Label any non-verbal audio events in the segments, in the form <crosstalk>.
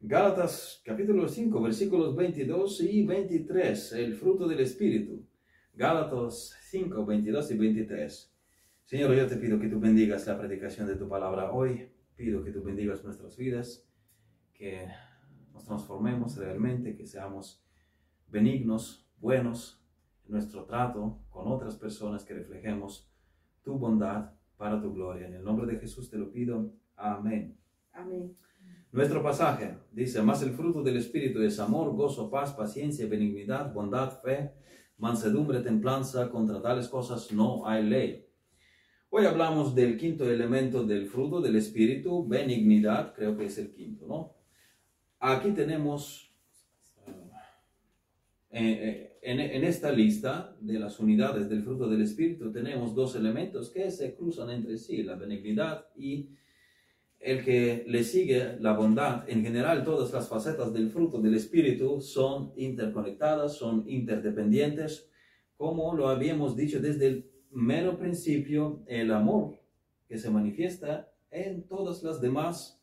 Gálatas capítulo 5, versículos 22 y 23, el fruto del Espíritu. Gálatas 5, 22 y 23. Señor, yo te pido que tú bendigas la predicación de tu palabra hoy. Pido que tú bendigas nuestras vidas, que nos transformemos realmente, que seamos benignos, buenos en nuestro trato con otras personas, que reflejemos tu bondad para tu gloria. En el nombre de Jesús te lo pido. Amén. Amén. Nuestro pasaje dice, más el fruto del Espíritu es amor, gozo, paz, paciencia, benignidad, bondad, fe, mansedumbre, templanza, contra tales cosas no hay ley. Hoy hablamos del quinto elemento del fruto del Espíritu, benignidad, creo que es el quinto, ¿no? Aquí tenemos, eh, en, en esta lista de las unidades del fruto del Espíritu, tenemos dos elementos que se cruzan entre sí, la benignidad y el que le sigue la bondad, en general todas las facetas del fruto del Espíritu son interconectadas, son interdependientes, como lo habíamos dicho desde el mero principio, el amor que se manifiesta en todas las demás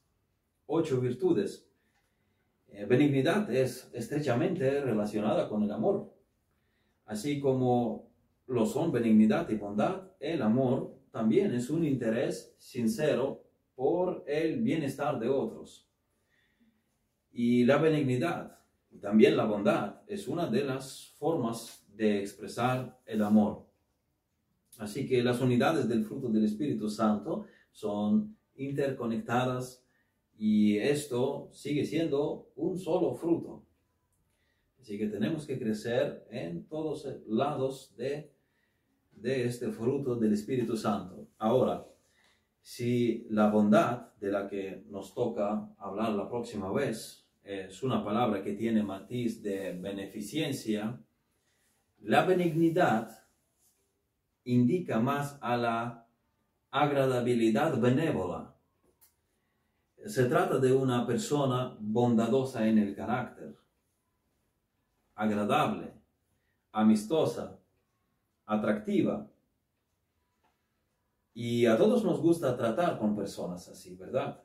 ocho virtudes. Eh, benignidad es estrechamente relacionada con el amor, así como lo son benignidad y bondad, el amor también es un interés sincero por el bienestar de otros. Y la benignidad, también la bondad, es una de las formas de expresar el amor. Así que las unidades del fruto del Espíritu Santo son interconectadas y esto sigue siendo un solo fruto. Así que tenemos que crecer en todos lados de, de este fruto del Espíritu Santo. Ahora, si la bondad de la que nos toca hablar la próxima vez es una palabra que tiene matiz de beneficencia, la benignidad indica más a la agradabilidad benévola. Se trata de una persona bondadosa en el carácter, agradable, amistosa, atractiva, y a todos nos gusta tratar con personas así, ¿verdad?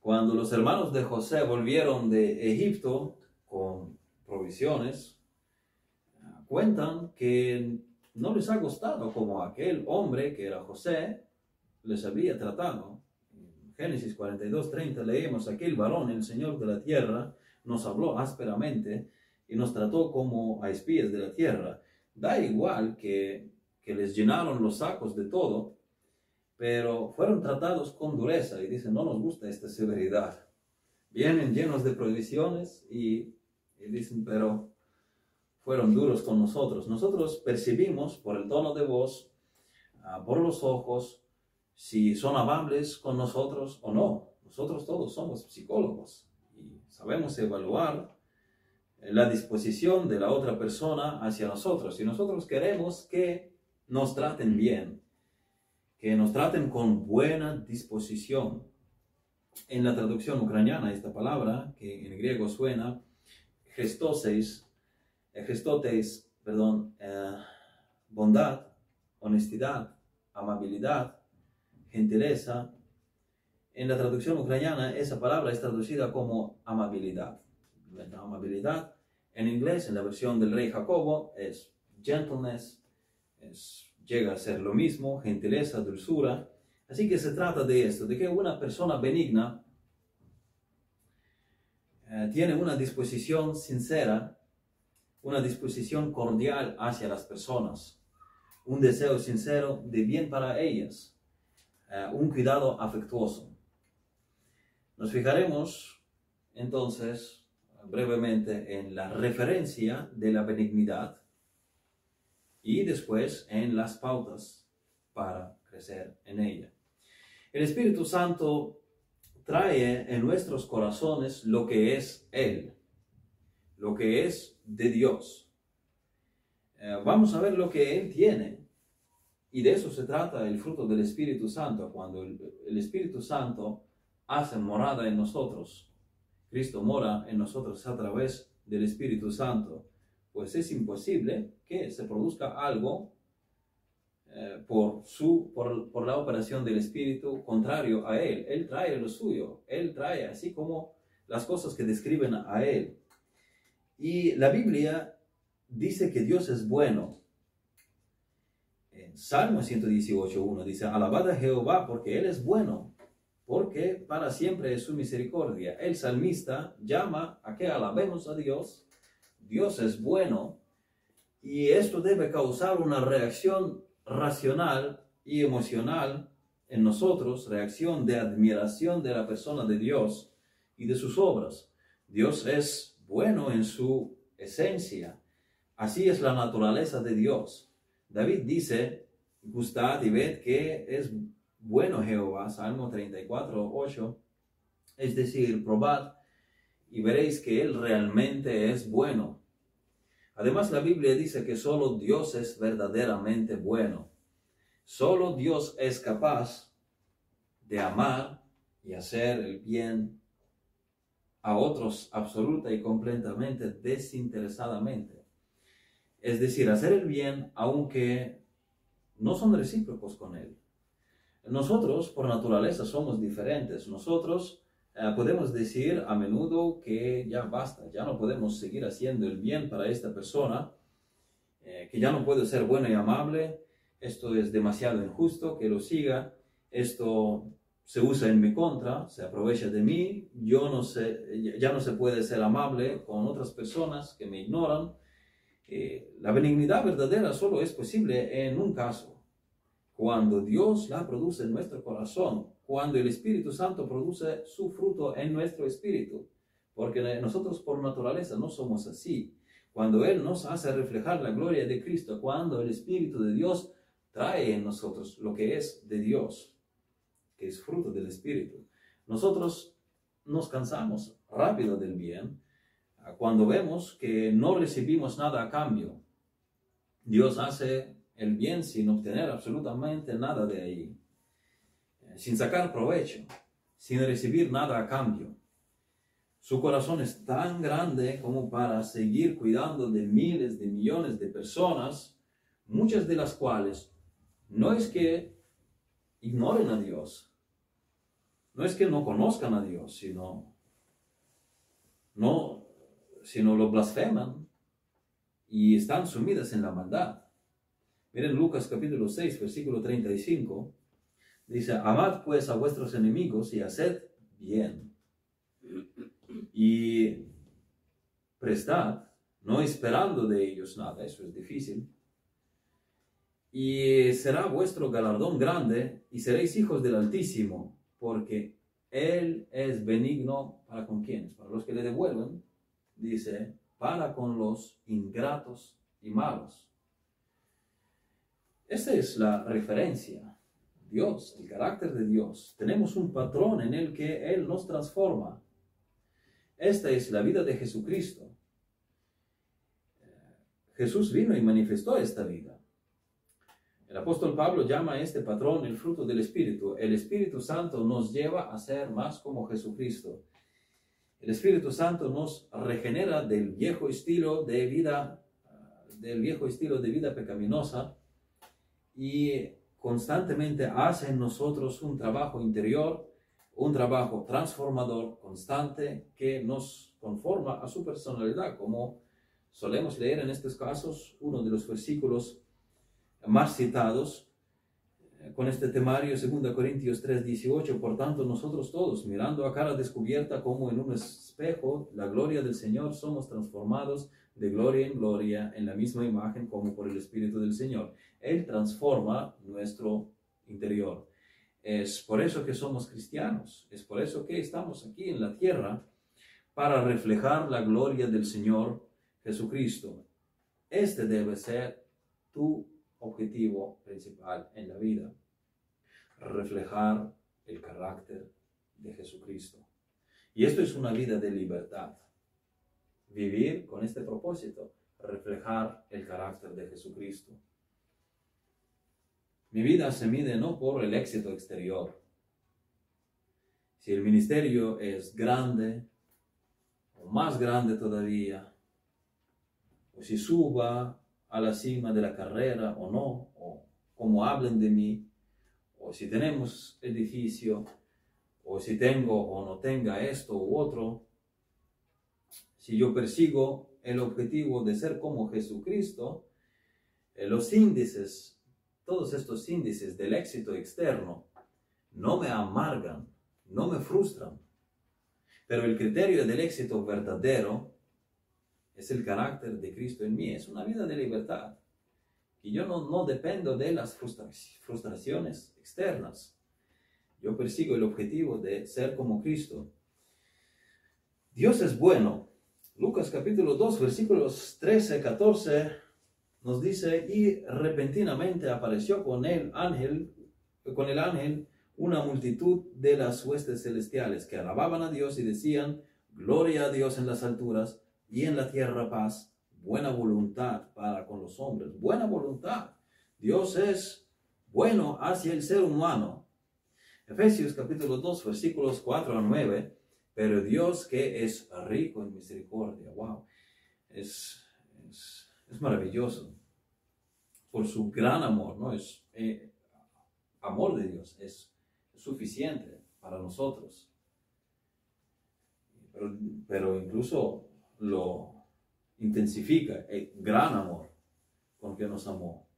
Cuando los hermanos de José volvieron de Egipto con provisiones, cuentan que no les ha gustado como aquel hombre que era José les había tratado. En Génesis 42, 30 leemos, aquel varón, el Señor de la tierra, nos habló ásperamente y nos trató como a espías de la tierra. Da igual que que les llenaron los sacos de todo, pero fueron tratados con dureza y dicen, no nos gusta esta severidad. Vienen llenos de prohibiciones y, dicen, pero fueron duros con nosotros. Nosotros percibimos por el tono de voz, ah, por los ojos, si son amables con nosotros o no. Nosotros todos somos psicólogos y sabemos evaluar la disposición de la otra persona hacia nosotros. Y nosotros queremos que nos traten bien, que nos traten con buena disposición. En la traducción ucraniana, esta palabra, que en griego suena gestoseis, eh, gestotes, perdón, eh, bondad, honestidad, amabilidad, gentileza. En la traducción ucraniana, esa palabra es traducida como amabilidad. La amabilidad en inglés, en la versión del rey Jacobo, es gentleness, llega a ser lo mismo, gentileza, dulzura. Así que se trata de esto, de que una persona benigna eh, tiene una disposición sincera, una disposición cordial hacia las personas, un deseo sincero de bien para ellas, eh, un cuidado afectuoso. Nos fijaremos entonces brevemente en la referencia de la benignidad y después en las pautas para crecer en ella. El Espíritu Santo trae en nuestros corazones lo que es Él, lo que es de Dios. Eh, vamos a ver lo que Él tiene. Y de eso se trata el fruto del Espíritu Santo, cuando el, el Espíritu Santo hace morada en nosotros. Cristo mora en nosotros a través del Espíritu Santo pues es imposible que se produzca algo eh, por, su, por, por, la operación del Espíritu contrario a Él. Él trae lo suyo, Él trae, así como las cosas que describen a Él. Y la Biblia dice que Dios es bueno. En Salmo 118.1 dice, alabad a Jehová porque Él es bueno, porque para siempre es su misericordia. El salmista llama a que alabemos a Dios. Dios es bueno y esto debe causar una reacción racional y emocional en nosotros, reacción de admiración de la persona de Dios y de sus obras. Dios es bueno en su esencia. Así es la naturaleza de Dios. David dice, gustad y ved que es bueno Jehová, Salmo 34, 8. Es decir, probad y veréis que Él realmente es bueno. Además, la Biblia dice que solo Dios es verdaderamente bueno. Solo Dios es capaz de amar y hacer el bien a otros absoluta y completamente desinteresadamente. Es decir, hacer el bien aunque no son recíprocos con Él. Nosotros, por naturaleza, somos diferentes. Nosotros eh, podemos decir a menudo que ya basta, ya no podemos seguir haciendo el bien para esta persona, eh, que ya no puedo ser bueno y amable, esto es demasiado injusto, que lo siga, esto se usa en mi contra, se aprovecha de mí, yo no sé, ya no se puede ser amable con otras personas que me ignoran. Eh, la benignidad verdadera solo es posible en un caso, cuando Dios la produce en nuestro corazón, cuando el Espíritu Santo produce su fruto en nuestro espíritu, porque nosotros por naturaleza no somos así. Cuando Él nos hace reflejar la gloria de Cristo, cuando el Espíritu de Dios trae en nosotros lo que es de Dios, que es fruto del Espíritu. Nosotros nos cansamos rápido del bien cuando vemos que no recibimos nada a cambio. Dios hace el bien sin obtener absolutamente nada de ahí, sin sacar provecho, sin recibir nada a cambio. Su corazón es tan grande como para seguir cuidando de miles de millones de personas, muchas de las cuales no es que ignoren a Dios, no es que no conozcan a Dios, sino, no, sino lo blasfeman y están sumidas en la maldad. Miren Lucas capítulo 6, versículo 35. Dice, amad pues a vuestros enemigos y haced bien. Y prestad, no esperando de ellos nada, eso es difícil. Y será vuestro galardón grande y seréis hijos del Altísimo, porque Él es benigno para con quienes, para los que le devuelven, dice, para con los ingratos y malos. Esta es la referencia. Dios, el carácter de Dios. Tenemos un patrón en el que Él nos transforma. Esta es la vida de Jesucristo. Jesús vino y manifestó esta vida. El apóstol Pablo llama a este patrón el fruto del Espíritu. El Espíritu Santo nos lleva a ser más como Jesucristo. El Espíritu Santo nos regenera del viejo estilo de vida, del viejo estilo de vida pecaminosa y constantemente hace en nosotros un trabajo interior, un trabajo transformador constante que nos conforma a su personalidad, como solemos leer en estos casos uno de los versículos más citados eh, con este temario 2 Corintios 3, 18. Por tanto, nosotros todos, mirando a cara descubierta como en un espejo la gloria del Señor, somos transformados de gloria en gloria en la misma imagen como por el Espíritu del Señor. Él transforma nuestro interior. Es por eso que somos cristianos, es por eso que estamos aquí en la tierra para reflejar la gloria del Señor Jesucristo. Este debe ser tu objetivo principal en la vida, reflejar el carácter de Jesucristo. Y esto es una vida de libertad. Vivir con este propósito, reflejar el carácter de Jesucristo. Mi vida se mide no por el éxito exterior. Si el ministerio es grande, o más grande todavía, o si suba a la cima de la carrera o no, o cómo hablen de mí, o si tenemos edificio, o si tengo o no tenga esto u otro, si yo persigo el objetivo de ser como Jesucristo, eh, los índices, todos estos índices del éxito externo, no me amargan, no me frustran. Pero el criterio del éxito verdadero es el carácter de Cristo en mí, es una vida de libertad. Y yo no, no dependo de las frustraciones externas. Yo persigo el objetivo de ser como Cristo. Dios es bueno. Lucas capítulo 2, versículos 13, 14 nos dice, y repentinamente apareció con el ángel, con el ángel una multitud de las huestes celestiales que alababan a Dios y decían, gloria a Dios en las alturas y en la tierra paz, buena voluntad para con los hombres, buena voluntad. Dios es bueno hacia el ser humano. Efesios capítulo 2 versículos 4 a 9, pero Dios que es rico en misericordia, wow, es, es, maravilloso por su gran amor, ¿no? Es eh, amor de Dios, es suficiente para nosotros. Pero, incluso lo intensifica el gran amor con que nos amó.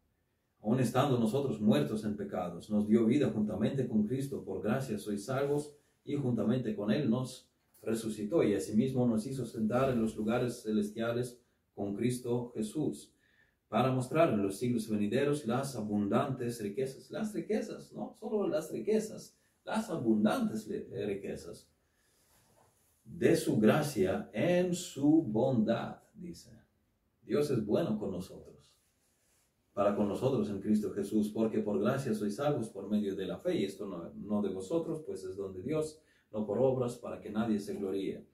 Aun estando nosotros muertos en pecados, nos dio vida juntamente con Cristo. Por gracia sois salvos y juntamente con Él nos resucitó y asimismo nos hizo sentar en los lugares celestiales con Cristo Jesús para mostrar en los siglos venideros las abundantes riquezas, las riquezas, no solo las riquezas, las abundantes riquezas. De su gracia en su bondad, dice. Dios es bueno con nosotros, para con nosotros en Cristo Jesús, porque por gracia sois salvos por medio de la fe, y esto no, no de vosotros, pues es don de Dios, no por obras, para que nadie se gloríe.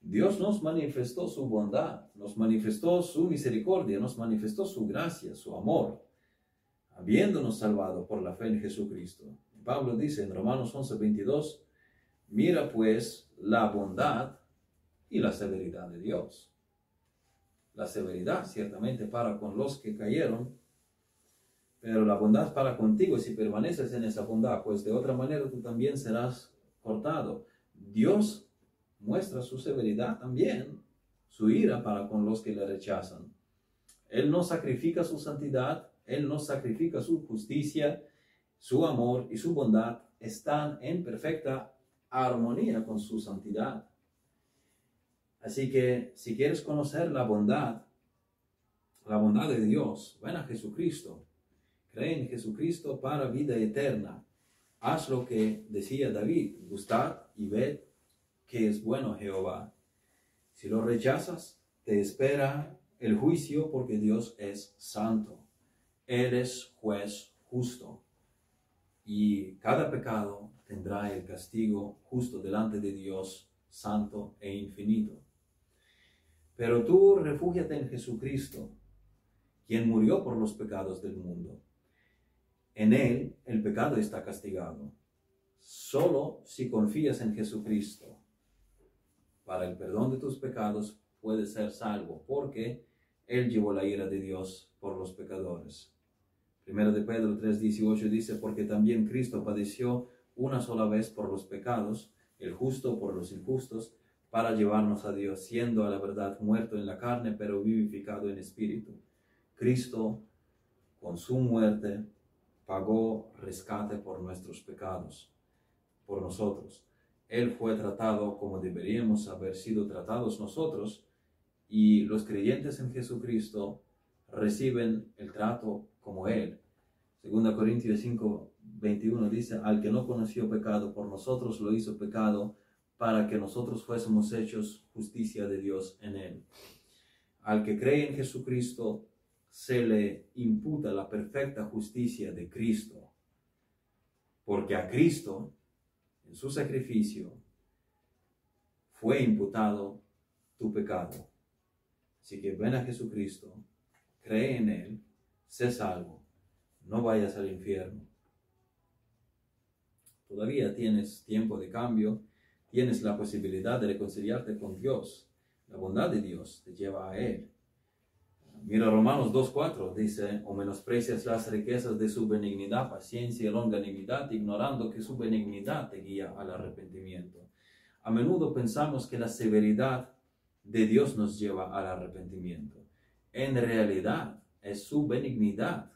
Dios nos manifestó su bondad, nos manifestó su misericordia, nos manifestó su gracia, su amor, habiéndonos salvado por la fe en Jesucristo. Pablo dice en Romanos 11, 22, Mira pues la bondad y la severidad de Dios. La severidad ciertamente para con los que cayeron, pero la bondad para contigo si permaneces en esa bondad, pues de otra manera tú también serás cortado. Dios muestra su severidad también, su ira para con los que le rechazan. Él no sacrifica su santidad, Él no sacrifica su justicia, su amor y su bondad están en perfecta armonía con su santidad. Así que si quieres conocer la bondad, la bondad de Dios, ven a Jesucristo. Cree en Jesucristo para vida eterna. Haz lo que decía David, gustad y ved que es bueno Jehová. Si lo rechazas, te espera el juicio porque Dios es santo. Eres juez justo. Y cada pecado tendrá el castigo justo delante de Dios santo e infinito. Pero tú refúgiate en Jesucristo, quien murió por los pecados del mundo. En Él el pecado está castigado. Solo si confías en Jesucristo para el perdón de tus pecados puedes ser salvo, porque Él llevó la ira de Dios por los pecadores. Primero de Pedro 3:18 dice, porque también Cristo padeció una sola vez por los pecados, el justo por los injustos, para llevarnos a Dios, siendo a la verdad muerto en la carne, pero vivificado en espíritu. Cristo, con su muerte, pagó rescate por nuestros pecados, por nosotros. Él fue tratado como deberíamos haber sido tratados nosotros, y los creyentes en Jesucristo reciben el trato como Él. Segunda Corintios 5, 21 dice, al que no conoció pecado, por nosotros lo hizo pecado, para que nosotros fuésemos hechos justicia de Dios en Él. Al que cree en Jesucristo, se le imputa la perfecta justicia de Cristo, porque a Cristo, en su sacrificio, fue imputado tu pecado. Así que ven a Jesucristo, cree en Él, sé salvo, no vayas al infierno. Todavía tienes tiempo de cambio, tienes la posibilidad de reconciliarte con Dios. La bondad de Dios te lleva a Él. Mira Romanos 2.4, dice, o menosprecias las riquezas de su benignidad, paciencia y longanimidad, ignorando que su benignidad te guía al arrepentimiento. A menudo pensamos que la severidad de Dios nos lleva al arrepentimiento. En realidad es su benignidad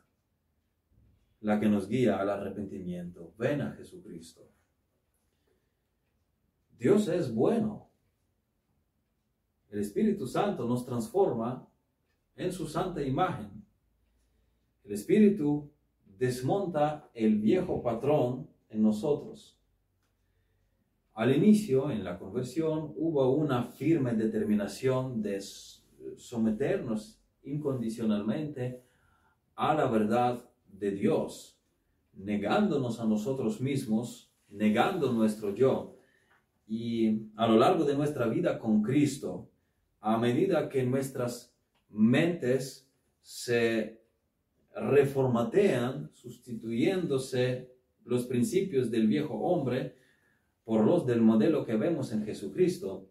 la que nos guía al arrepentimiento. Ven a Jesucristo. Dios es bueno. El Espíritu Santo nos transforma en su santa imagen. El Espíritu desmonta el viejo patrón en nosotros. Al inicio, en la conversión, hubo una firme determinación de someternos incondicionalmente a la verdad de Dios, negándonos a nosotros mismos, negando nuestro yo. Y a lo largo de nuestra vida con Cristo, a medida que nuestras mentes se reformatean, sustituyéndose los principios del viejo hombre por los del modelo que vemos en Jesucristo.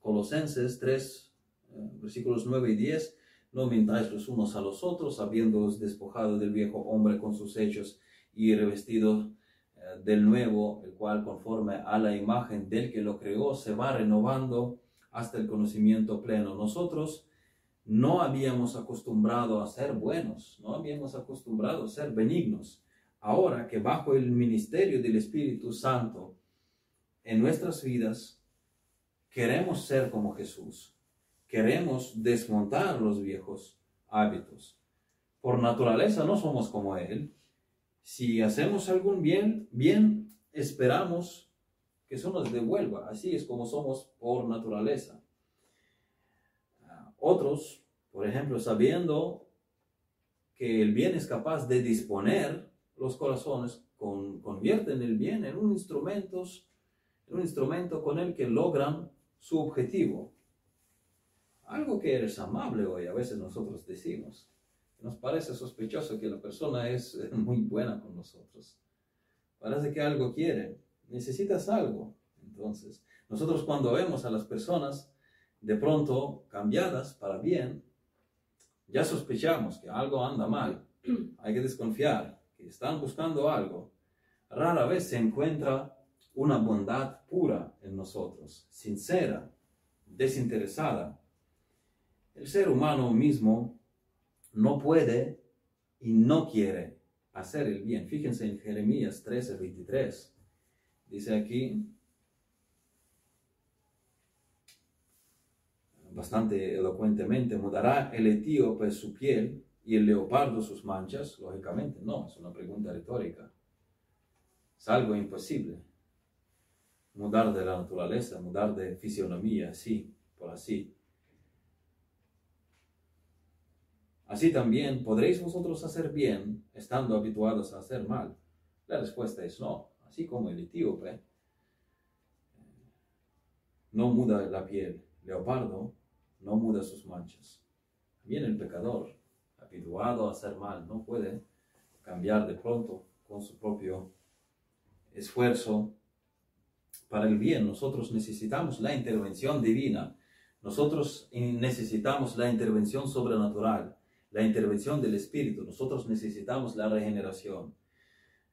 Colosenses 3, eh, versículos 9 y 10, no mintáis los unos a los otros, habiéndoos despojado del viejo hombre con sus hechos y revestido eh, del nuevo, el cual conforme a la imagen del que lo creó se va renovando hasta el conocimiento pleno. Nosotros no habíamos acostumbrado a ser buenos, no habíamos acostumbrado a ser benignos. Ahora que bajo el ministerio del Espíritu Santo en nuestras vidas queremos ser como Jesús, queremos desmontar los viejos hábitos. Por naturaleza no somos como Él. Si hacemos algún bien, bien esperamos que eso nos devuelva. Así es como somos por naturaleza. Otros, por ejemplo, sabiendo que el bien es capaz de disponer los corazones, con, convierten el bien en un, instrumentos, en un instrumento con el que logran su objetivo. Algo que eres amable hoy, a veces nosotros decimos. Nos parece sospechoso que la persona es muy buena con nosotros. Parece que algo quiere. Necesitas algo. Entonces, nosotros cuando vemos a las personas de pronto cambiadas para bien, ya sospechamos que algo anda mal, <clears throat> hay que desconfiar, que están buscando algo. Rara vez se encuentra una bondad pura en nosotros, sincera, desinteresada. El ser humano mismo no puede y no quiere hacer el bien. Fíjense en Jeremías 13, 23. Dice aquí, bastante elocuentemente, mudará el etíope su piel y el leopardo sus manchas, lógicamente no, es una pregunta retórica. Es algo imposible. Mudar de la naturaleza, mudar de fisionomía, así, por así. Así también, ¿podréis vosotros hacer bien estando habituados a hacer mal? La respuesta es no, así como el etíope no muda la piel, leopardo no muda sus manchas. También el pecador, habituado a hacer mal, no puede cambiar de pronto con su propio esfuerzo para el bien. Nosotros necesitamos la intervención divina. Nosotros necesitamos la intervención sobrenatural, la intervención del Espíritu. Nosotros necesitamos la regeneración.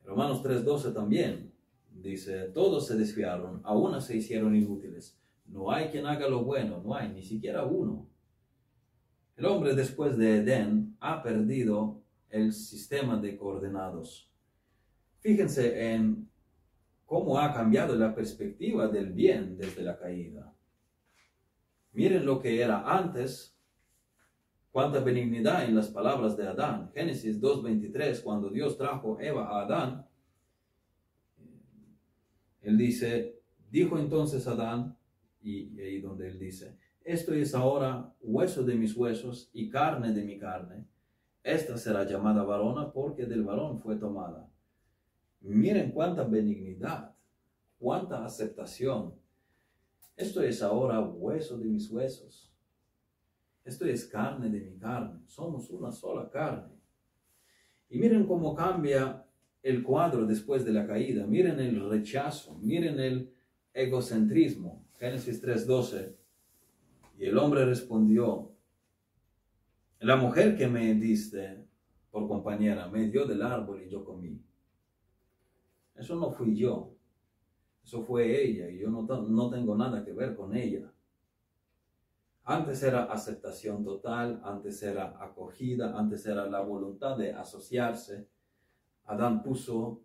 Romanos 3:12 también dice, todos se desviaron, aún se hicieron inútiles. No hay quien haga lo bueno, no hay ni siquiera uno. El hombre después de Edén ha perdido el sistema de coordenados. Fíjense en cómo ha cambiado la perspectiva del bien desde la caída. Miren lo que era antes, cuánta benignidad en las palabras de Adán. Génesis 2.23, cuando Dios trajo Eva a Adán, él dice, dijo entonces Adán, y, ahí donde él dice, esto es ahora hueso de mis huesos y carne de mi carne. Esta será llamada varona porque del varón fue tomada. Miren cuánta benignidad, cuánta aceptación. Esto es ahora hueso de mis huesos. Esto es carne de mi carne. Somos una sola carne. Y miren cómo cambia el cuadro después de la caída. Miren el rechazo. Miren el egocentrismo. Génesis 3:12. Y el hombre respondió, la mujer que me diste por compañera me dio del árbol y yo comí. Eso no fui yo, eso fue ella y yo no, no tengo nada que ver con ella. Antes era aceptación total, antes era acogida, antes era la voluntad de asociarse. Adán puso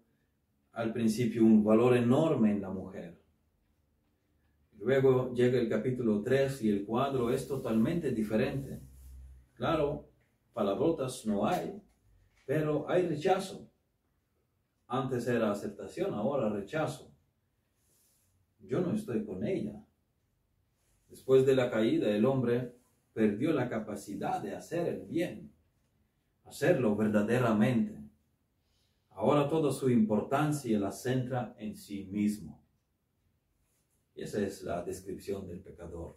al principio un valor enorme en la mujer. Luego llega el capítulo 3 y el cuadro es totalmente diferente. Claro, palabrotas no hay, pero hay rechazo. Antes era aceptación, ahora rechazo. Yo no estoy con ella. Después de la caída, el hombre perdió la capacidad de hacer el bien, hacerlo verdaderamente. Ahora toda su importancia la centra en sí mismo. Esa es la descripción del pecador.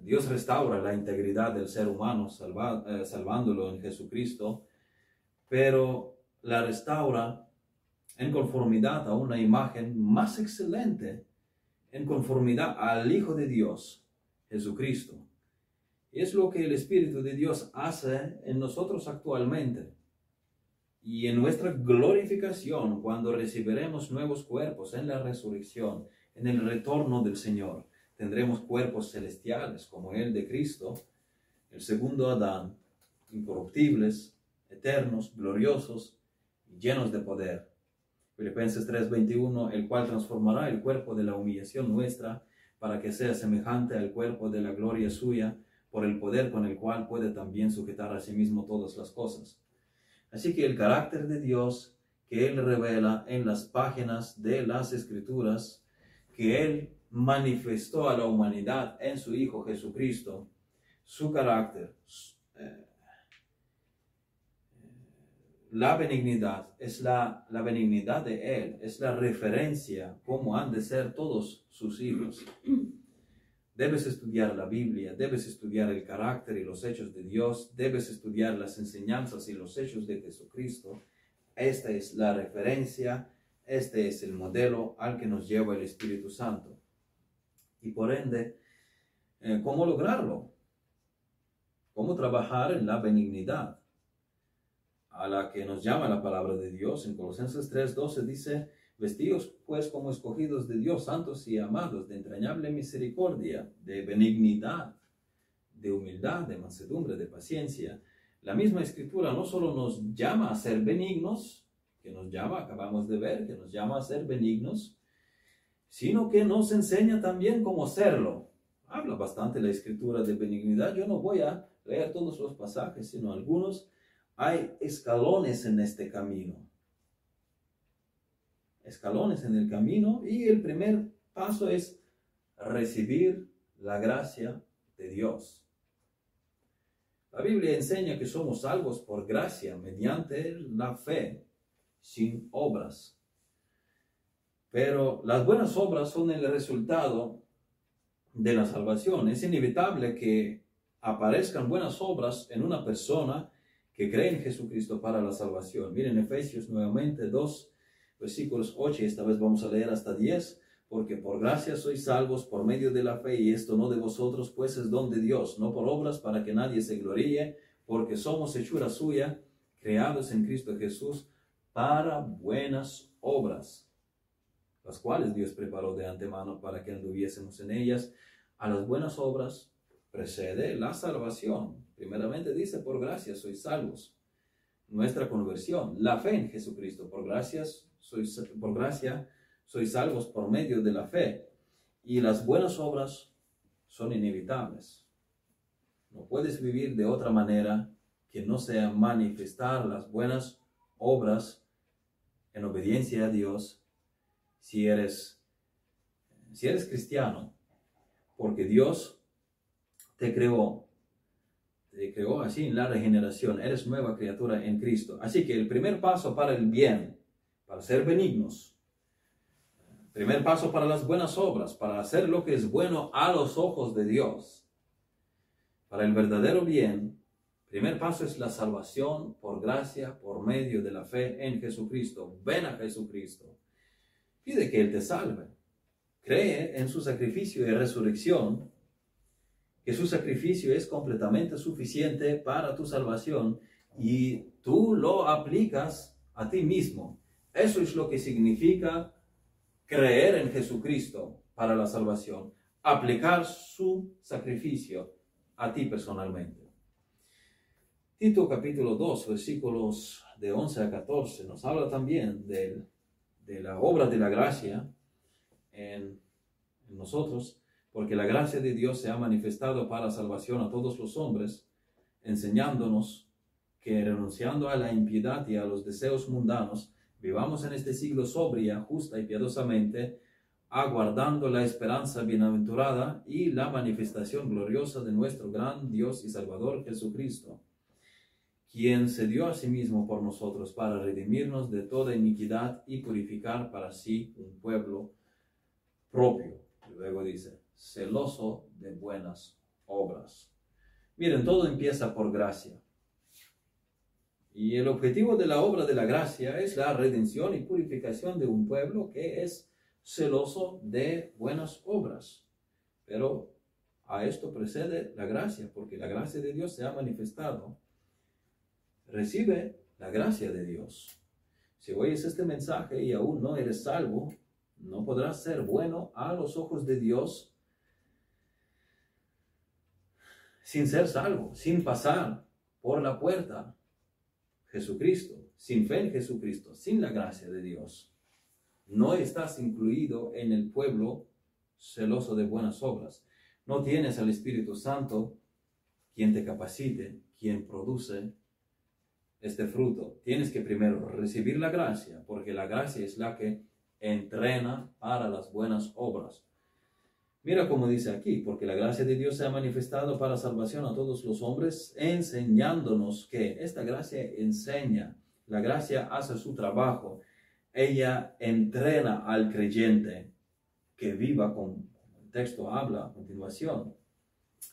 Dios restaura la integridad del ser humano eh, salvándolo en Jesucristo, pero la restaura en conformidad a una imagen más excelente en conformidad al Hijo de Dios, Jesucristo. Es lo que el Espíritu de Dios hace en nosotros actualmente. Y en nuestra glorificación, cuando recibiremos nuevos cuerpos en la resurrección, en el retorno del Señor, tendremos cuerpos celestiales como el de Cristo, el segundo Adán, incorruptibles, eternos, gloriosos y llenos de poder. Filipenses 3:21, el cual transformará el cuerpo de la humillación nuestra para que sea semejante al cuerpo de la gloria suya, por el poder con el cual puede también sujetar a sí mismo todas las cosas. Así que el carácter de Dios que Él revela en las páginas de las Escrituras, que Él manifestó a la humanidad en su Hijo Jesucristo, su carácter, eh, la benignidad es la, la benignidad de Él, es la referencia cómo han de ser todos sus hijos. Debes estudiar la Biblia, debes estudiar el carácter y los hechos de Dios, debes estudiar las enseñanzas y los hechos de Jesucristo. Esta es la referencia, este es el modelo al que nos lleva el Espíritu Santo. Y por ende, eh, ¿cómo lograrlo? ¿Cómo trabajar en la benignidad? a la que nos llama la palabra de Dios. En Colosenses 3:12 dice, vestidos pues como escogidos de Dios, santos y amados, de entrañable misericordia, de benignidad, de humildad, de mansedumbre, de paciencia. La misma escritura no solo nos llama a ser benignos, que nos llama, acabamos de ver, que nos llama a ser benignos, sino que nos enseña también cómo serlo. Habla bastante la escritura de benignidad. Yo no voy a leer todos los pasajes, sino algunos hay escalones en este camino. Escalones en el camino y el primer paso es recibir la gracia de Dios. La Biblia enseña que somos salvos por gracia mediante la fe, sin obras. Pero las buenas obras son el resultado de la salvación. Es inevitable que aparezcan buenas obras en una persona que creen en Jesucristo para la salvación. Miren Efesios nuevamente 2, versículos 8, esta vez vamos a leer hasta 10, porque por gracia sois salvos por medio de la fe, y esto no de vosotros, pues es don de Dios, no por obras para que nadie se gloríe, porque somos hechura suya, creados en Cristo Jesús para buenas obras, las cuales Dios preparó de antemano para que anduviésemos en ellas. A las buenas obras precede la salvación Primeramente dice, por gracia sois salvos. Nuestra conversión, la fe en Jesucristo, por, gracias, sois, por gracia sois salvos por medio de la fe. Y las buenas obras son inevitables. No puedes vivir de otra manera que no sea manifestar las buenas obras en obediencia a Dios si eres, si eres cristiano, porque Dios te creó te creó así en la regeneración. Eres nueva criatura en Cristo. Así que el primer paso para el bien, para ser benignos, primer paso para las buenas obras, para hacer lo que es bueno a los ojos de Dios, para el verdadero bien, primer paso es la salvación por gracia, por medio de la fe en Jesucristo. Ven a Jesucristo. Pide que Él te salve. Cree en su sacrificio y resurrección que su sacrificio es completamente suficiente para tu salvación y tú lo aplicas a ti mismo. Eso es lo que significa creer en Jesucristo para la salvación. aplicar su sacrificio a ti personalmente. Tito capítulo 2, versículos de 11 a 14, nos habla también de, de la obra de la gracia en, en nosotros, porque la gracia de Dios se ha manifestado para salvación a todos los hombres, enseñándonos que renunciando a la impiedad y a los deseos mundanos, vivamos en este siglo sobria, justa y piadosamente, aguardando la esperanza bienaventurada y la manifestación gloriosa de nuestro gran Dios y Salvador Jesucristo, quien se dio a sí mismo por nosotros para redimirnos de toda iniquidad y purificar para sí un pueblo propio. Luego dice, celoso de buenas obras. Miren, todo empieza por gracia. Y el objetivo de la obra de la gracia es la redención y purificación de un pueblo que es celoso de buenas obras. Pero a esto precede la gracia, porque la gracia de Dios se ha manifestado. Recibe la gracia de Dios. Si oyes este mensaje y aún no eres salvo, no podrás ser bueno a los ojos de Dios sin ser salvo, sin pasar por la puerta Jesucristo, sin fe en Jesucristo, sin la gracia de Dios, no estás incluido en el pueblo celoso de buenas obras. No tienes al Espíritu Santo quien te capacite, quien produce este fruto. Tienes que primero recibir la gracia, porque la gracia es la que entrena para las buenas obras. Mira cómo dice aquí, porque la gracia de Dios se ha manifestado para salvación a todos los hombres, enseñándonos que esta gracia enseña, la gracia hace su trabajo, ella entrena al creyente que viva con el texto habla a continuación.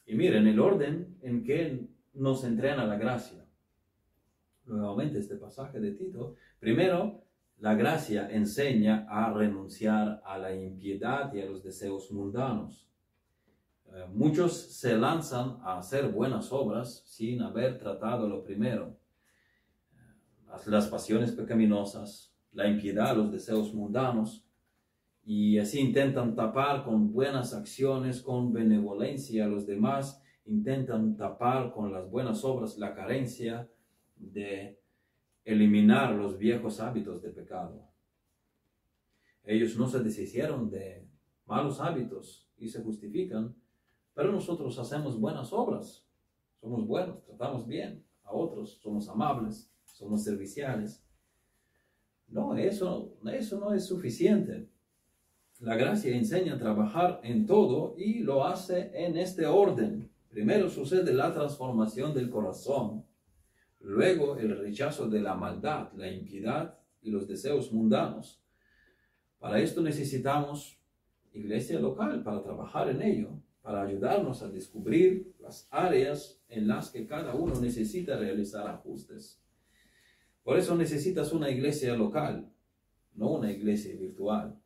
Y miren el orden en que nos entrena la gracia. Nuevamente este pasaje de Tito. Primero, la gracia enseña a renunciar a la impiedad y a los deseos mundanos. Eh, muchos se lanzan a hacer buenas obras sin haber tratado lo primero. Eh, las, pasiones pecaminosas, la impiedad, los deseos mundanos, y así intentan tapar con buenas acciones, con benevolencia a los demás, intentan tapar con las buenas obras la carencia de eliminar los viejos hábitos de pecado. Ellos no se deshicieron de malos hábitos y se justifican, pero nosotros hacemos buenas obras. Somos buenos, tratamos bien a otros, somos amables, somos serviciales. No, eso, eso no es suficiente. La gracia enseña a trabajar en todo y lo hace en este orden. Primero sucede la transformación del corazón Luego el rechazo de la maldad, la impiedad y los deseos mundanos. Para esto necesitamos iglesia local para trabajar en ello, para ayudarnos a descubrir las áreas en las que cada uno necesita realizar ajustes. Por eso necesitas una iglesia local, no una iglesia virtual.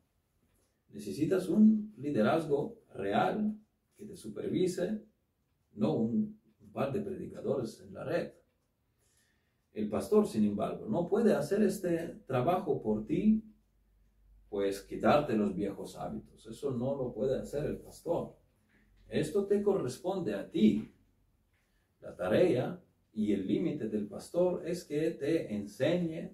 Necesitas un liderazgo real que te supervise, no un par de predicadores en la red. El pastor, sin embargo, no puede hacer este trabajo por ti, pues quitarte los viejos hábitos. Eso no lo puede hacer el pastor. Esto te corresponde a ti. La tarea y el límite del pastor es que te enseñe,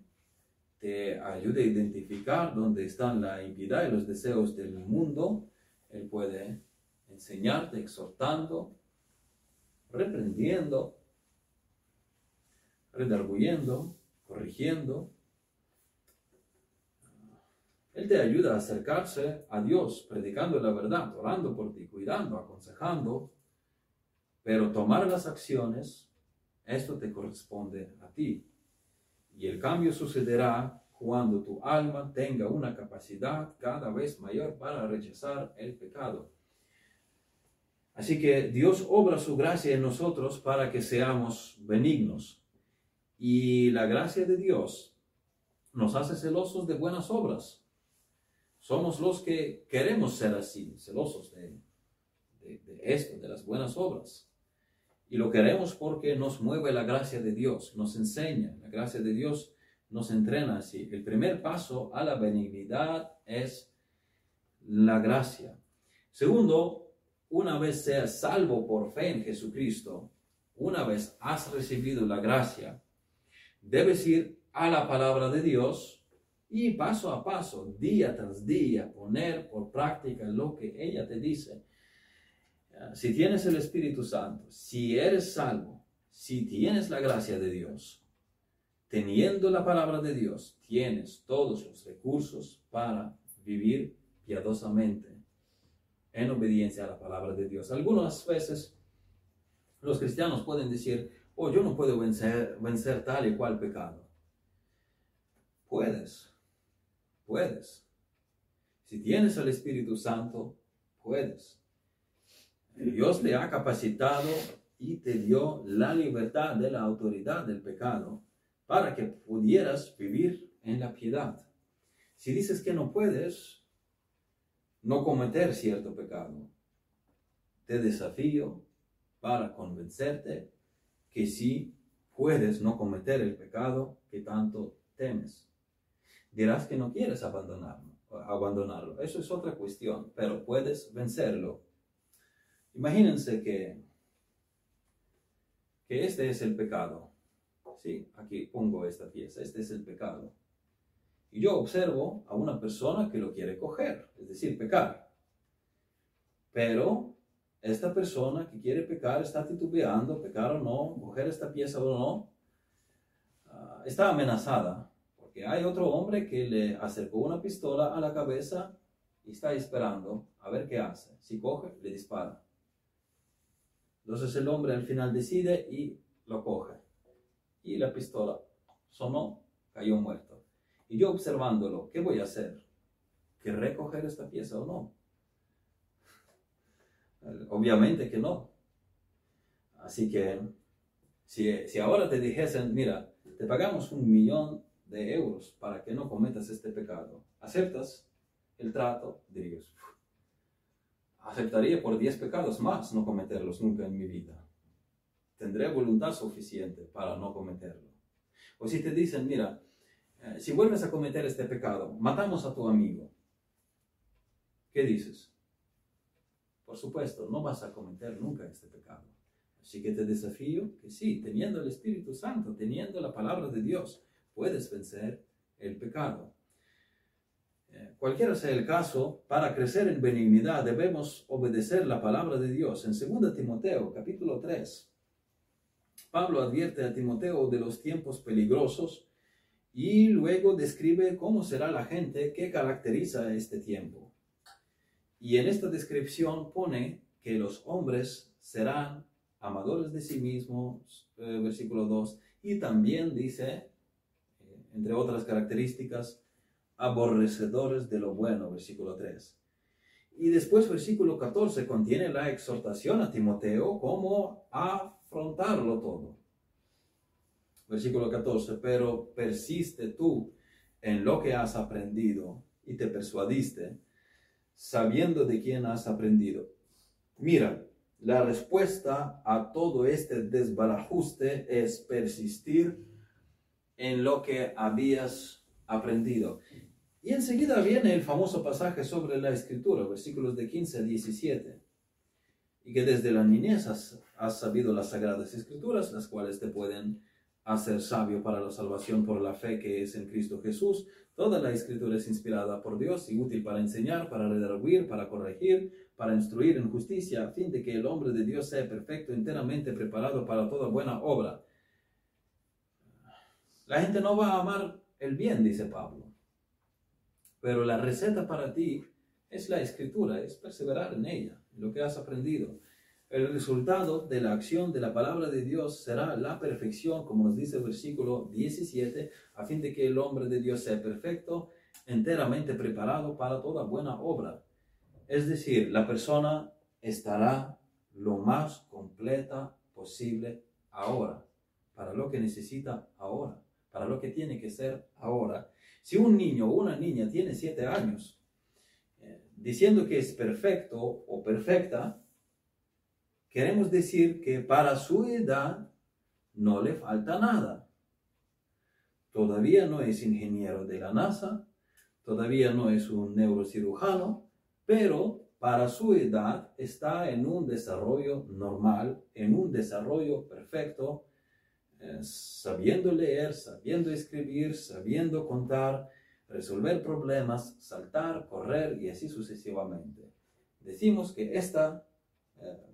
te ayude a identificar dónde están la impiedad y los deseos del mundo. Él puede enseñarte exhortando, reprendiendo, redarguyendo, corrigiendo. Él te ayuda a acercarse a Dios, predicando la verdad, orando por ti, cuidando, aconsejando, pero tomar las acciones, esto te corresponde a ti. Y el cambio sucederá cuando tu alma tenga una capacidad cada vez mayor para rechazar el pecado. Así que Dios obra su gracia en nosotros para que seamos benignos, y la gracia de Dios nos hace celosos de buenas obras. Somos los que queremos ser así, celosos de, esto, de las buenas obras. Y lo queremos porque nos mueve la gracia de Dios, nos enseña, la gracia de Dios nos entrena así. El primer paso a la benignidad es la gracia. Segundo, una vez seas salvo por fe en Jesucristo, una vez has recibido la gracia, debes ir a la palabra de Dios y paso a paso, día tras día, poner por práctica lo que ella te dice. Si tienes el Espíritu Santo, si eres salvo, si tienes la gracia de Dios, teniendo la palabra de Dios, tienes todos los recursos para vivir piadosamente en obediencia a la palabra de Dios. Algunas veces los cristianos pueden decir, oh, yo no puedo vencer, vencer tal y cual pecado. Puedes, puedes. Si tienes el Espíritu Santo, puedes. Dios te ha capacitado y te dio la libertad de la autoridad del pecado para que pudieras vivir en la piedad. Si dices que no puedes no cometer cierto pecado, te desafío para convencerte que sí puedes no cometer el pecado que tanto temes. Dirás que no quieres abandonarlo, abandonarlo. Eso es otra cuestión, pero puedes vencerlo. Imagínense que, que este es el pecado. Sí, aquí pongo esta pieza. Este es el pecado. Y yo observo a una persona que lo quiere coger, es decir, pecar. Pero esta persona que quiere pecar está titubeando, pecar o no, coger esta pieza o no, ah, está amenazada, porque hay otro hombre que le acercó una pistola a la cabeza y está esperando a ver qué hace. Si coge, le dispara. Entonces el hombre al final decide y lo coge. Y la pistola sonó, cayó muerto. Y yo observándolo, ¿qué voy a hacer? ¿Que recoger esta pieza o no? Obviamente que no. Así que si, si ahora te dijesen, mira, te pagamos un millón de euros para que no cometas este pecado, ¿aceptas el trato? Dirías, aceptaría por 10 pecados más no cometerlos nunca en mi vida. Tendré voluntad suficiente para no cometerlo. O si te dicen, mira, eh, si vuelves a cometer este pecado, matamos a tu amigo, ¿qué dices? Por supuesto, no vas a cometer nunca este pecado. Así que te desafío que sí, teniendo el Espíritu Santo, teniendo la palabra de Dios, puedes vencer el pecado. Eh, cualquiera sea el caso, para crecer en benignidad debemos obedecer la palabra de Dios. En 2 Timoteo, capítulo 3, Pablo advierte a Timoteo de los tiempos peligrosos y luego describe cómo será la gente que caracteriza este tiempo. Y en esta descripción pone que los hombres serán amadores de sí mismos, eh, versículo 2, y también dice, eh, entre otras características, aborrecedores de lo bueno, versículo 3. Y después versículo 14 contiene la exhortación a Timoteo cómo afrontarlo todo. Versículo 14, pero persiste tú en lo que has aprendido y te persuadiste, sabiendo de quién has aprendido. Mira, la respuesta a todo este desbarajuste es persistir en lo que habías aprendido. Y enseguida viene el famoso pasaje sobre la escritura, versículos de 15 a 17. Y que desde la niñez has, has sabido las sagradas escrituras, las cuales te pueden a ser sabio para la salvación por la fe que es en Cristo Jesús. Toda la escritura es inspirada por Dios y útil para enseñar, para redarguir, para corregir, para instruir en justicia, a fin de que el hombre de Dios sea perfecto, enteramente preparado para toda buena obra. La gente no va a amar el bien, dice Pablo. Pero la receta para ti es la escritura, es perseverar en ella, lo que has aprendido. El resultado de la acción de la palabra de Dios será la perfección, como nos dice el versículo 17, a fin de que el hombre de Dios sea perfecto, enteramente preparado para toda buena obra. Es decir, la persona estará lo más completa posible ahora, para lo que necesita ahora, para lo que tiene que ser ahora. Si un niño o una niña tiene siete años, eh, diciendo que es perfecto o perfecta, Queremos decir que para su edad no le falta nada. Todavía no es ingeniero de la NASA, todavía no es un neurocirujano, pero para su edad está en un desarrollo normal, en un desarrollo perfecto, eh, sabiendo leer, sabiendo escribir, sabiendo contar, resolver problemas, saltar, correr y así sucesivamente. Decimos que esta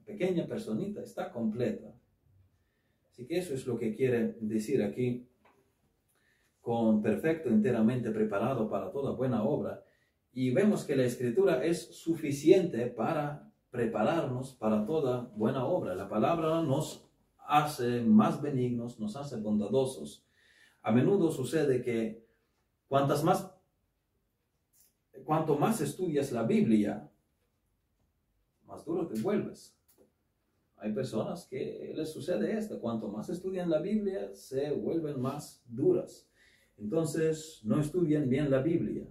pequeña personita está completa. Así que eso es lo que quiere decir aquí con perfecto, enteramente preparado para toda buena obra y vemos que la escritura es suficiente para prepararnos para toda buena obra. La palabra nos hace más benignos, nos hace bondadosos. A menudo sucede que cuantas más, cuanto más estudias la Biblia, más duro te vuelves. Hay personas que les sucede esto, cuanto más estudian la Biblia, se vuelven más duras. Entonces, no estudian bien la Biblia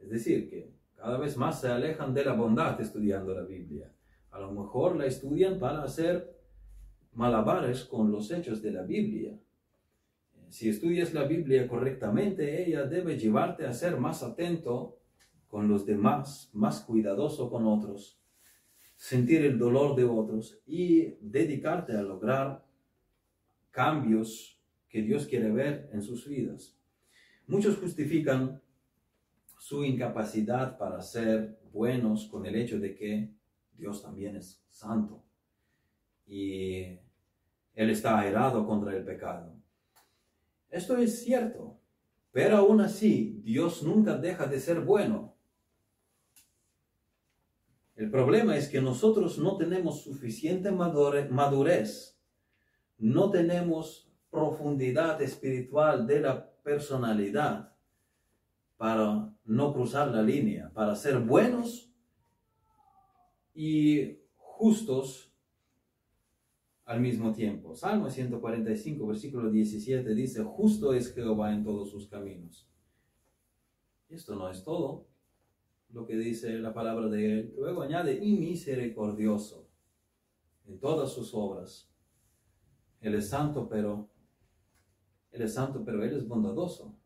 es decir, que cada vez más se alejan de la bondad estudiando la Biblia. A lo mejor la estudian para hacer malabares con los hechos de la Biblia. Si estudias la Biblia correctamente, ella debe llevarte a ser más atento con los demás, más cuidadoso con otros, sentir el dolor de otros y dedicarte a lograr cambios que Dios quiere ver en sus vidas. Muchos justifican su incapacidad para ser buenos con el hecho de que Dios también es santo y Él está airado contra el pecado. Esto es cierto, pero aún así Dios nunca deja de ser bueno. El problema es que nosotros no tenemos suficiente madurez, no tenemos profundidad espiritual de la personalidad para no cruzar la línea, para ser buenos y justos al mismo tiempo. Salmo 145, versículo 17 dice, justo es Jehová en todos sus caminos. Esto no es todo lo que dice la palabra de él. Luego añade, y misericordioso en todas sus obras. Él es santo, pero Él es santo, pero Él es bondadoso.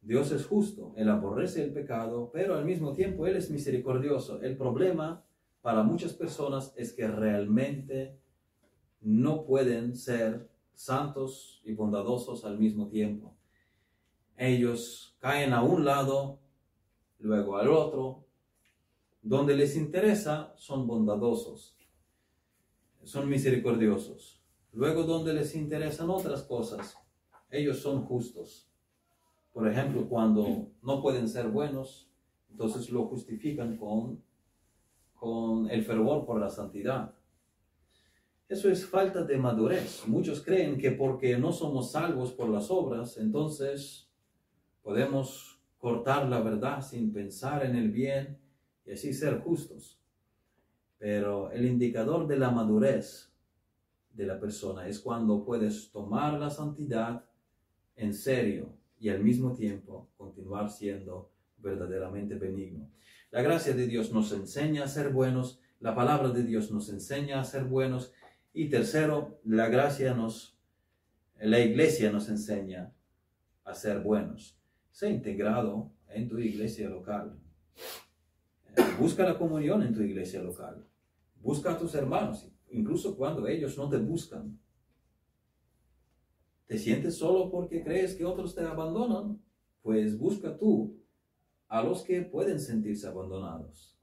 Dios es justo, Él aborrece el pecado, pero al mismo tiempo Él es misericordioso. El problema para muchas personas es que realmente no pueden ser santos y bondadosos al mismo tiempo. Ellos caen a un lado, luego al otro. Donde les interesa son bondadosos, son misericordiosos. Luego donde les interesan otras cosas, ellos son justos. Por ejemplo, cuando no pueden ser buenos, entonces lo justifican con, con el fervor por la santidad. Eso es falta de madurez. Muchos creen que porque no somos salvos por las obras, entonces podemos cortar la verdad sin pensar en el bien y así ser justos. Pero el indicador de la madurez de la persona es cuando puedes tomar la santidad en serio y al mismo tiempo continuar siendo verdaderamente benigno. La gracia de Dios nos enseña a ser buenos, la palabra de Dios nos enseña a ser buenos y tercero, la gracia nos, la iglesia nos enseña a ser buenos. Sé integrado en tu iglesia local. Eh, busca la comunión en tu iglesia local. Busca a tus hermanos, incluso cuando ellos no te buscan. ¿Te sientes solo porque crees que otros te abandonan? Pues busca tú a los que pueden sentirse abandonados.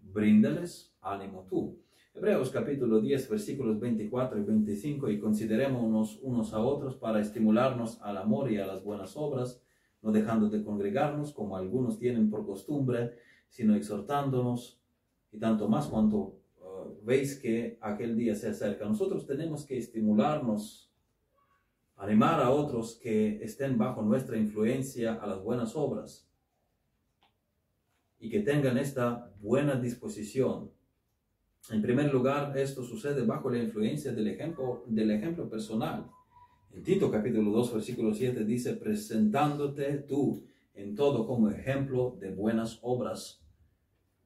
Bríndales ánimo tú. Hebreos capítulo 10 versículos 24 y 25 y considerémonos unos a otros para estimularnos al amor y a las buenas obras, no dejando de congregarnos como algunos tienen por costumbre, sino exhortándonos y tanto más cuanto uh, veis que aquel día se acerca. Nosotros tenemos que estimularnos animar a otros que estén bajo nuestra influencia a las buenas obras y que tengan esta buena disposición. En primer lugar, esto sucede bajo la influencia del ejemplo personal. En Tito capítulo 2, versículo 7 dice, presentándote tú en todo como ejemplo de buenas obras,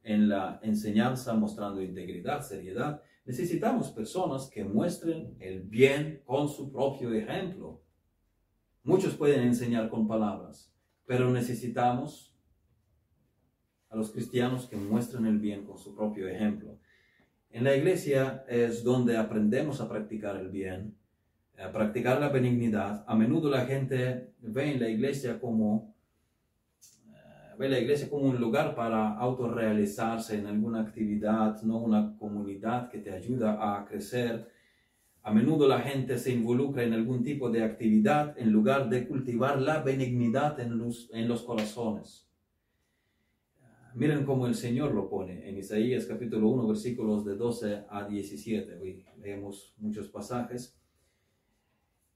en la enseñanza mostrando integridad, seriedad Necesitamos personas que muestren el bien con su propio ejemplo. Muchos pueden enseñar con palabras, pero necesitamos a los cristianos que muestran el bien con su propio ejemplo. En la iglesia es donde aprendemos a practicar el bien, practicar la benignidad. A menudo la gente ve en la iglesia como eh, ve la iglesia como un lugar para autorrealizarse en alguna actividad, no una comunidad que te ayuda a crecer. A menudo la gente se involucra en algún tipo de actividad en lugar de cultivar la benignidad en los, en los corazones. Miren cómo el Señor lo pone en Isaías capítulo 1 versículos de 12 a 17. Hoy leemos muchos pasajes.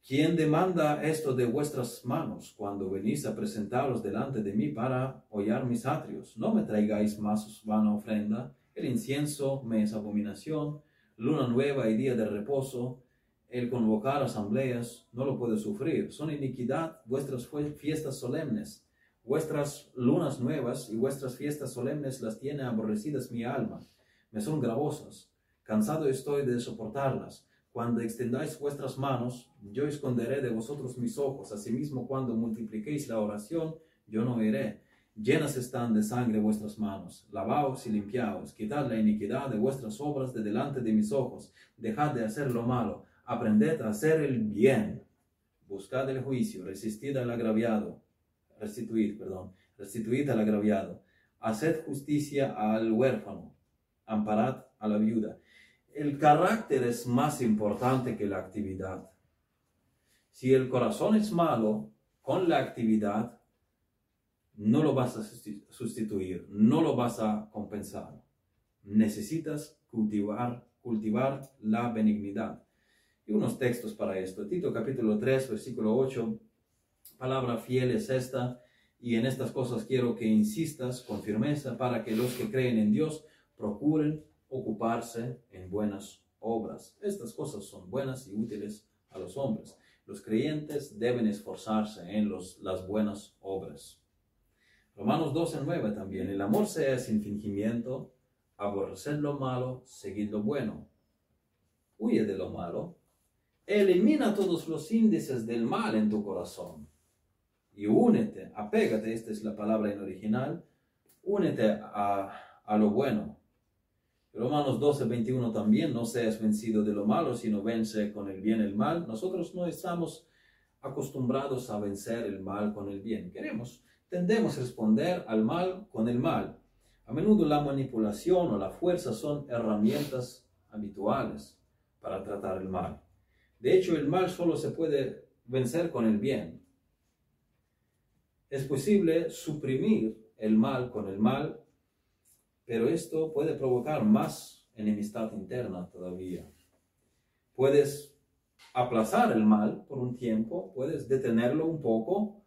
¿Quién demanda esto de vuestras manos cuando venís a presentaros delante de mí para hollar mis atrios? No me traigáis más vana ofrenda. El incienso me es abominación. Luna nueva y día de reposo. El convocar asambleas no lo puedo sufrir. Son iniquidad vuestras fiestas solemnes Vuestras lunas nuevas y vuestras fiestas solemnes las tiene aborrecidas mi alma. Me son gravosas. Cansado estoy de soportarlas. Cuando extendáis vuestras manos, yo esconderé de vosotros mis ojos. Asimismo, cuando multipliquéis la oración, yo no iré. Llenas están de sangre vuestras manos. Lavaos y limpiaos. Quitad la iniquidad de vuestras obras de delante de mis ojos. Dejad de hacer lo malo. Aprended a hacer el bien. Buscad el juicio. Resistid al agraviado restituir, perdón, restituid al agraviado, haced justicia al huérfano, amparad a la viuda. El carácter es más importante que la actividad. Si el corazón es malo, con la actividad no lo vas a sustituir, no lo vas a compensar. Necesitas cultivar, cultivar la benignidad. Y unos textos para esto. Tito capítulo 3, versículo 8 palabra fiel es esta, y en estas cosas quiero que insistas con firmeza para que los que creen en Dios procuren ocuparse en buenas obras. Estas cosas son buenas y útiles a los hombres. Los creyentes deben esforzarse en los, las buenas obras. Romanos 12, 9 también. El amor sea sin fingimiento, aborrecer lo malo, seguir lo bueno. Huye de lo malo. Elimina todos los índices del mal en tu corazón y únete, apégate, esta es la palabra en original, únete a, a lo bueno. Romanos 12, 21 también, no seas vencido de lo malo, sino vence con el bien el mal. Nosotros no estamos acostumbrados a vencer el mal con el bien. Queremos, tendemos a responder al mal con el mal. A menudo la manipulación o la fuerza son herramientas habituales para tratar el mal. De hecho, el mal solo se puede vencer con el bien es posible suprimir el mal con el mal, pero esto puede provocar más enemistad interna todavía. Puedes aplazar el mal por un tiempo, puedes detenerlo un poco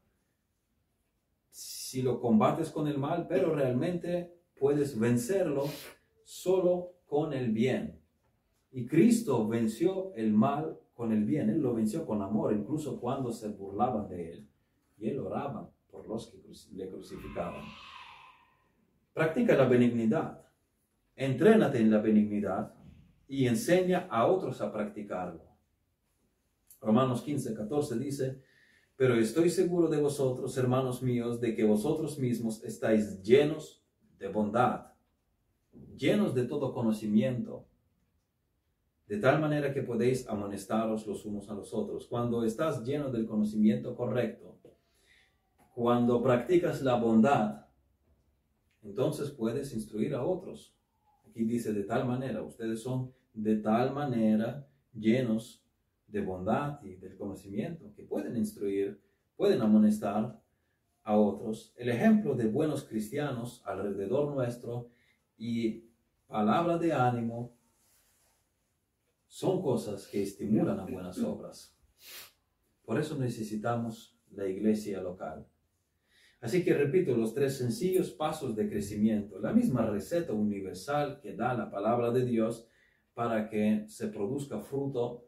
si lo combates con el mal, pero realmente puedes vencerlo solo con el bien. Y Cristo venció el mal con el bien, Él lo venció con amor, incluso cuando se burlaban de Él. Y Él oraba por los que le crucificaban. Practica la benignidad, entrénate en la benignidad y enseña a otros a practicarlo. Romanos 15, 14 dice, pero estoy seguro de vosotros, hermanos míos, de que vosotros mismos estáis llenos de bondad, llenos de todo conocimiento, de tal manera que podéis amonestaros los unos a los otros. Cuando estás lleno del conocimiento correcto, cuando practicas la bondad, entonces puedes instruir a otros. Aquí dice de tal manera, ustedes son de tal manera llenos de bondad y del conocimiento que pueden instruir, pueden amonestar a otros. El ejemplo de buenos cristianos alrededor nuestro y palabra de ánimo son cosas que estimulan a buenas obras. Por eso necesitamos la iglesia local. Así que repito los tres sencillos pasos de crecimiento, la misma receta universal que da la palabra de Dios para que se produzca fruto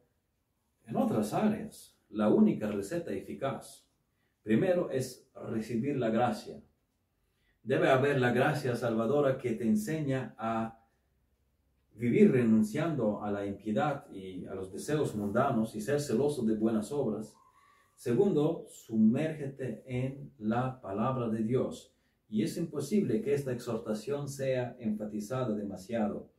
en otras áreas, la única receta eficaz. Primero es recibir la gracia. Debe haber la gracia salvadora que te enseña a vivir renunciando a la impiedad y a los deseos mundanos y ser celoso de buenas obras Segundo, sumérgete en la palabra de Dios Y es imposible que esta exhortación sea enfatizada demasiado.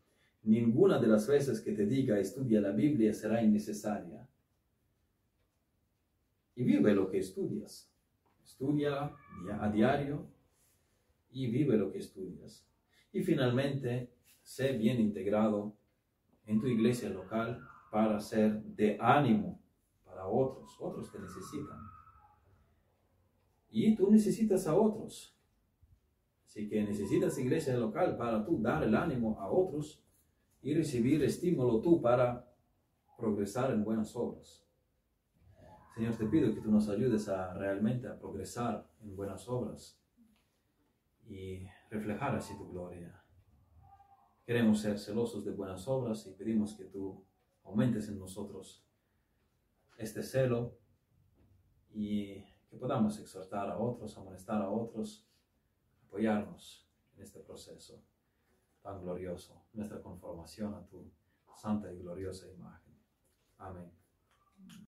Ninguna de las veces que te diga estudia la Biblia será innecesaria. Y vive lo que estudias. Estudia a diario y vive lo que estudias. Y finalmente, sé bien integrado en tu iglesia local para ser de ánimo para otros. Otros te necesitan. Y tú necesitas a otros. Así que necesitas iglesia local para tú dar el ánimo a otros y recibir estímulo tú para progresar en buenas obras. Señor, te pido que tú nos ayudes a realmente a progresar en buenas obras y reflejar así tu gloria. Queremos ser celosos de buenas obras y pedimos que tú aumentes en nosotros este celo y que podamos exhortar a otros, amonestar a otros, apoyarnos en este proceso tan glorioso, nuestra conformación a tu santa y gloriosa imagen. Amén.